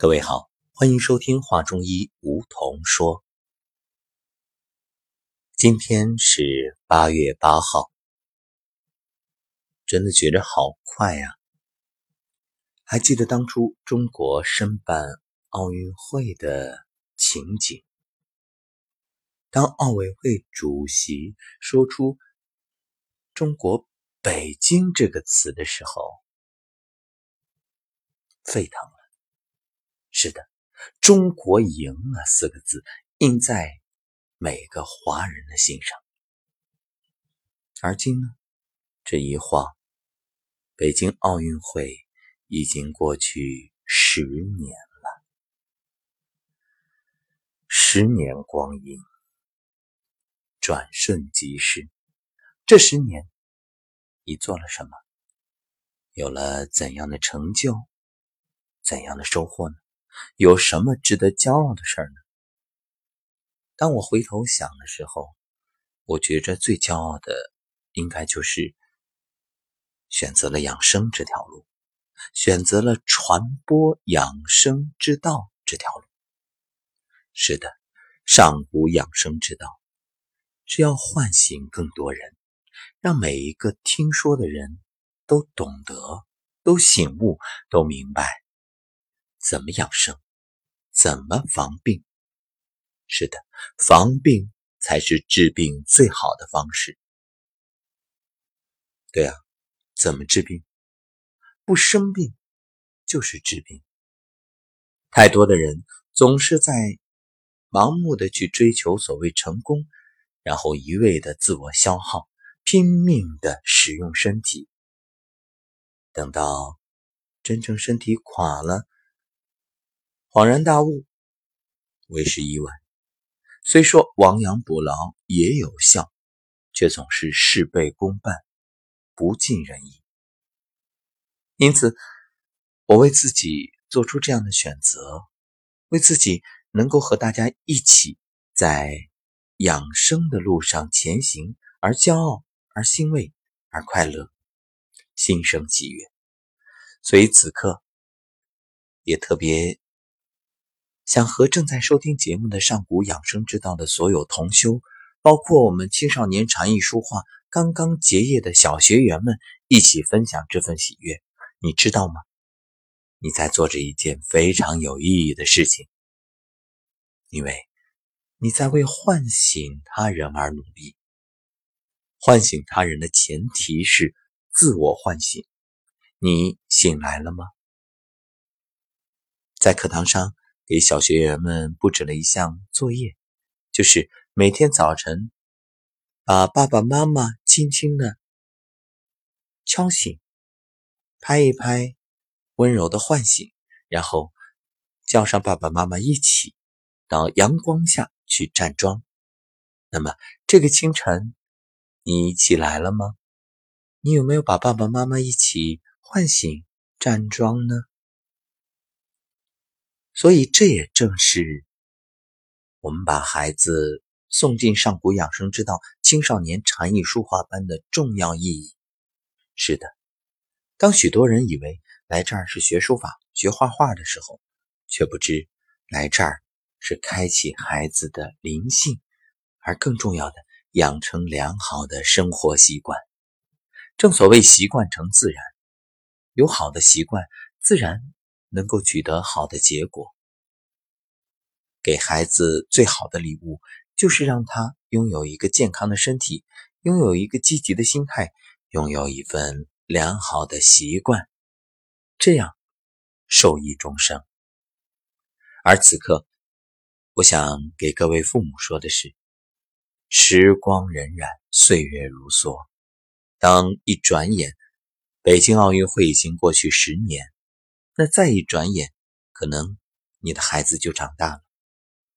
各位好，欢迎收听画中医梧桐说。今天是八月八号，真的觉得好快呀！还记得当初中国申办奥运会的情景，当奥委会主席说出“中国北京”这个词的时候，沸腾了。是的，“中国赢了”四个字印在每个华人的心上。而今呢，这一晃，北京奥运会已经过去十年了。十年光阴，转瞬即逝。这十年，你做了什么？有了怎样的成就？怎样的收获呢？有什么值得骄傲的事儿呢？当我回头想的时候，我觉着最骄傲的应该就是选择了养生这条路，选择了传播养生之道这条路。是的，上古养生之道是要唤醒更多人，让每一个听说的人都懂得、都醒悟、都明白。怎么养生？怎么防病？是的，防病才是治病最好的方式。对啊，怎么治病？不生病就是治病。太多的人总是在盲目的去追求所谓成功，然后一味的自我消耗，拼命的使用身体，等到真正身体垮了。恍然大悟，为时已晚。虽说亡羊补牢也有效，却总是事倍功半，不尽人意。因此，我为自己做出这样的选择，为自己能够和大家一起在养生的路上前行而骄傲，而欣慰，而快乐，心生喜悦。所以此刻也特别。想和正在收听节目的上古养生之道的所有同修，包括我们青少年禅意书画刚刚结业的小学员们一起分享这份喜悦。你知道吗？你在做着一件非常有意义的事情，因为你在为唤醒他人而努力。唤醒他人的前提是自我唤醒。你醒来了吗？在课堂上。给小学员们布置了一项作业，就是每天早晨把爸爸妈妈轻轻的敲醒，拍一拍，温柔的唤醒，然后叫上爸爸妈妈一起到阳光下去站桩。那么这个清晨你起来了吗？你有没有把爸爸妈妈一起唤醒站桩呢？所以，这也正是我们把孩子送进上古养生之道青少年禅意书画班的重要意义。是的，当许多人以为来这儿是学书法、学画画的时候，却不知来这儿是开启孩子的灵性，而更重要的，养成良好的生活习惯。正所谓习惯成自然，有好的习惯，自然。能够取得好的结果，给孩子最好的礼物就是让他拥有一个健康的身体，拥有一个积极的心态，拥有一份良好的习惯，这样受益终生。而此刻，我想给各位父母说的是：时光荏苒，岁月如梭，当一转眼，北京奥运会已经过去十年。那再一转眼，可能你的孩子就长大了，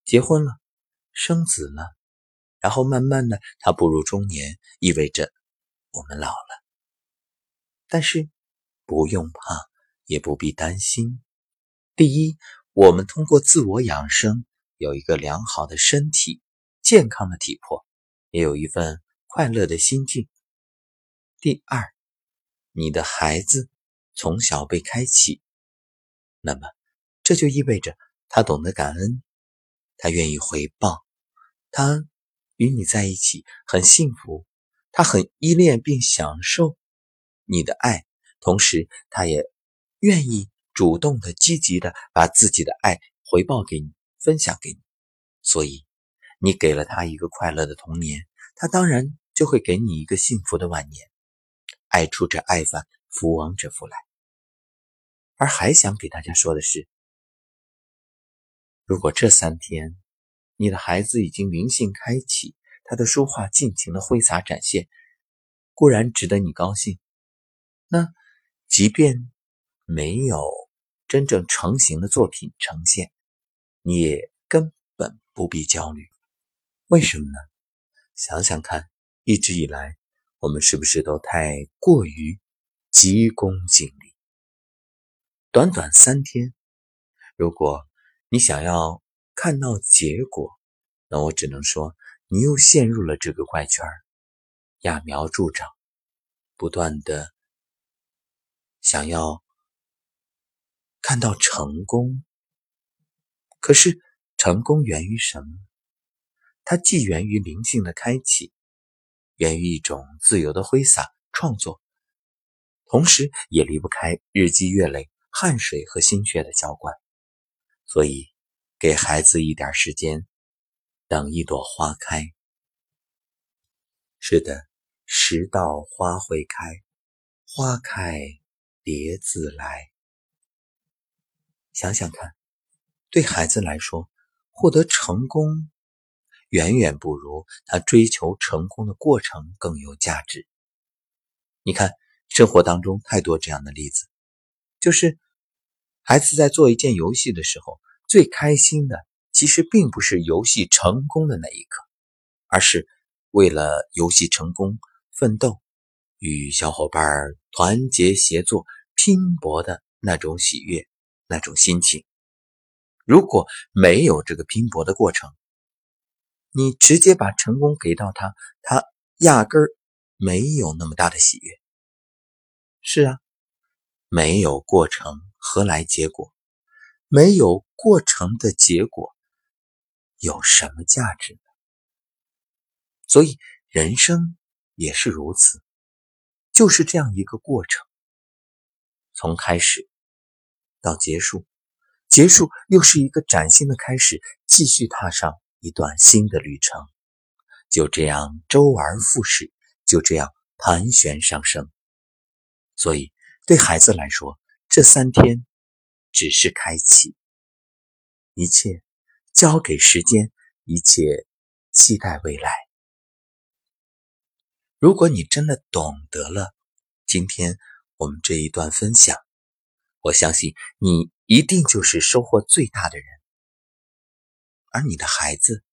结婚了，生子了，然后慢慢的他步入中年，意味着我们老了。但是不用怕，也不必担心。第一，我们通过自我养生，有一个良好的身体、健康的体魄，也有一份快乐的心境。第二，你的孩子从小被开启。那么，这就意味着他懂得感恩，他愿意回报，他与你在一起很幸福，他很依恋并享受你的爱，同时他也愿意主动的、积极的把自己的爱回报给你，分享给你。所以，你给了他一个快乐的童年，他当然就会给你一个幸福的晚年。爱出者爱返，福往者福来。而还想给大家说的是，如果这三天你的孩子已经灵性开启，他的书画尽情的挥洒展现，固然值得你高兴。那即便没有真正成型的作品呈现，你也根本不必焦虑。为什么呢？想想看，一直以来。我们是不是都太过于急功近利？短短三天，如果你想要看到结果，那我只能说你又陷入了这个怪圈揠苗助长，不断的想要看到成功。可是，成功源于什么？它既源于灵性的开启。源于一种自由的挥洒创作，同时也离不开日积月累、汗水和心血的浇灌。所以，给孩子一点时间，等一朵花开。是的，时到花会开，花开蝶自来。想想看，对孩子来说，获得成功。远远不如他追求成功的过程更有价值。你看，生活当中太多这样的例子，就是孩子在做一件游戏的时候，最开心的其实并不是游戏成功的那一刻，而是为了游戏成功奋斗，与小伙伴团结协作、拼搏的那种喜悦、那种心情。如果没有这个拼搏的过程，你直接把成功给到他，他压根儿没有那么大的喜悦。是啊，没有过程何来结果？没有过程的结果有什么价值呢？所以人生也是如此，就是这样一个过程，从开始到结束，结束又是一个崭新的开始，继续踏上。一段新的旅程，就这样周而复始，就这样盘旋上升。所以，对孩子来说，这三天只是开启，一切交给时间，一切期待未来。如果你真的懂得了今天我们这一段分享，我相信你一定就是收获最大的人。而你的孩子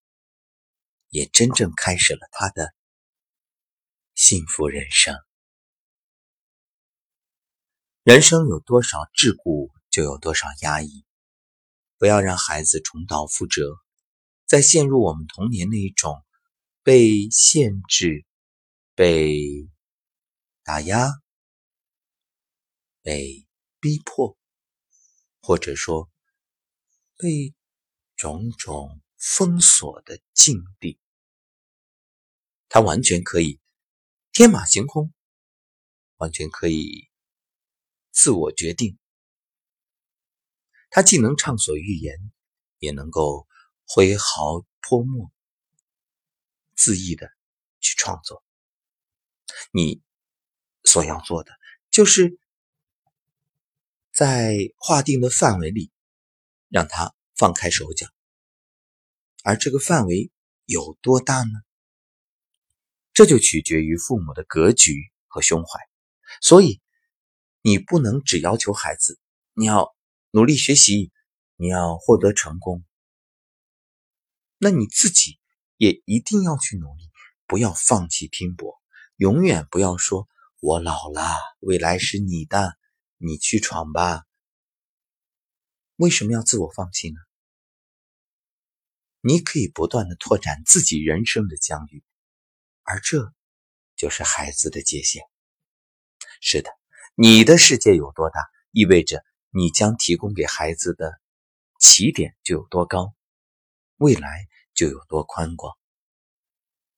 也真正开始了他的幸福人生。人生有多少桎梏，就有多少压抑。不要让孩子重蹈覆辙，再陷入我们童年那一种被限制、被打压、被逼迫，或者说被。种种封锁的境地，他完全可以天马行空，完全可以自我决定。他既能畅所欲言，也能够挥毫泼墨，恣意的去创作。你所要做的，就是在划定的范围里，让他。放开手脚，而这个范围有多大呢？这就取决于父母的格局和胸怀。所以，你不能只要求孩子，你要努力学习，你要获得成功。那你自己也一定要去努力，不要放弃拼搏，永远不要说“我老了，未来是你的，你去闯吧”。为什么要自我放弃呢？你可以不断的拓展自己人生的疆域，而这就是孩子的界限。是的，你的世界有多大，意味着你将提供给孩子的起点就有多高，未来就有多宽广。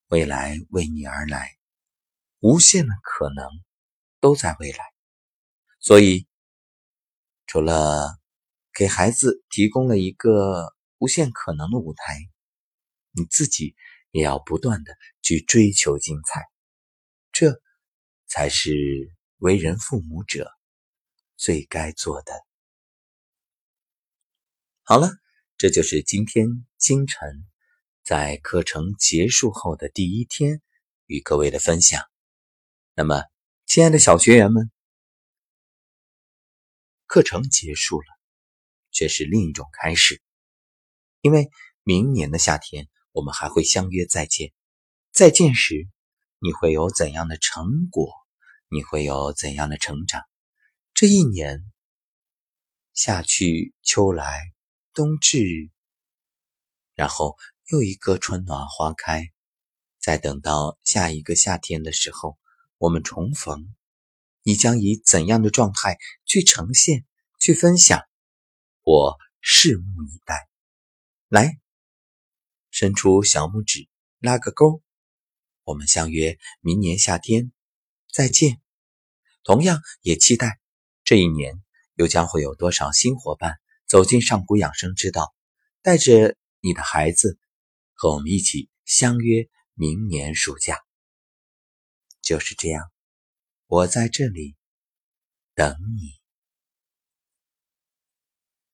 未来为你而来，无限的可能都在未来。所以，除了给孩子提供了一个无限可能的舞台，你自己也要不断的去追求精彩。这才是为人父母者最该做的。好了，这就是今天清晨在课程结束后的第一天与各位的分享。那么，亲爱的小学员们，课程结束了，却是另一种开始。因为明年的夏天，我们还会相约再见。再见时，你会有怎样的成果？你会有怎样的成长？这一年，夏去秋来。冬至，然后又一个春暖花开，再等到下一个夏天的时候，我们重逢，你将以怎样的状态去呈现、去分享？我拭目以待。来，伸出小拇指，拉个勾，我们相约明年夏天再见。同样也期待这一年又将会有多少新伙伴。走进上古养生之道，带着你的孩子和我们一起相约明年暑假。就是这样，我在这里等你。